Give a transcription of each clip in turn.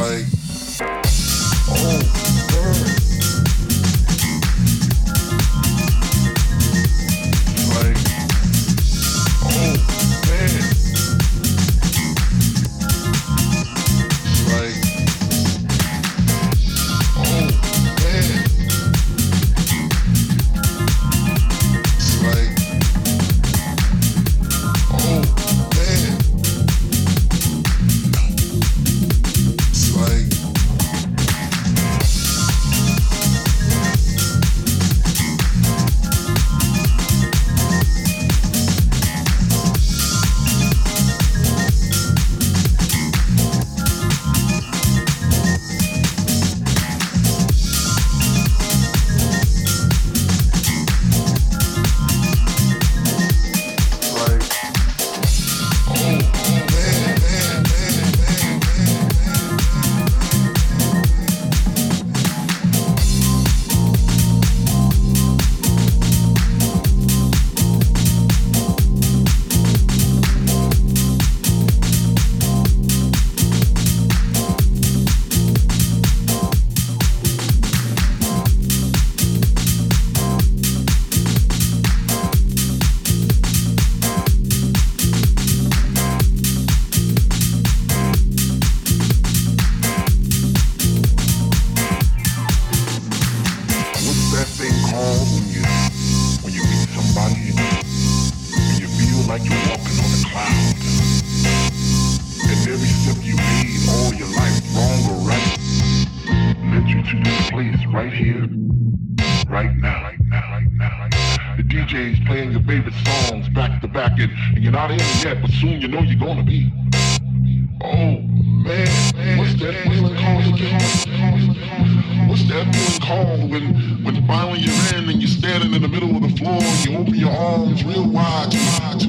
like, oh. DJs playing your favorite songs back to back, and, and you're not in yet, but soon you know you're gonna be. Oh man, man what's that feeling called again? What's that feeling called when, when finally you're in and you're standing in the middle of the floor, and you open your arms real wide to,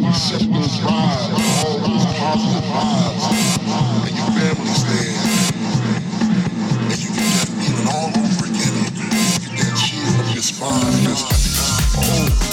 accept those vibes, all those positive vibes, and your family's there. all over again. You get that chill up your spine. Oh.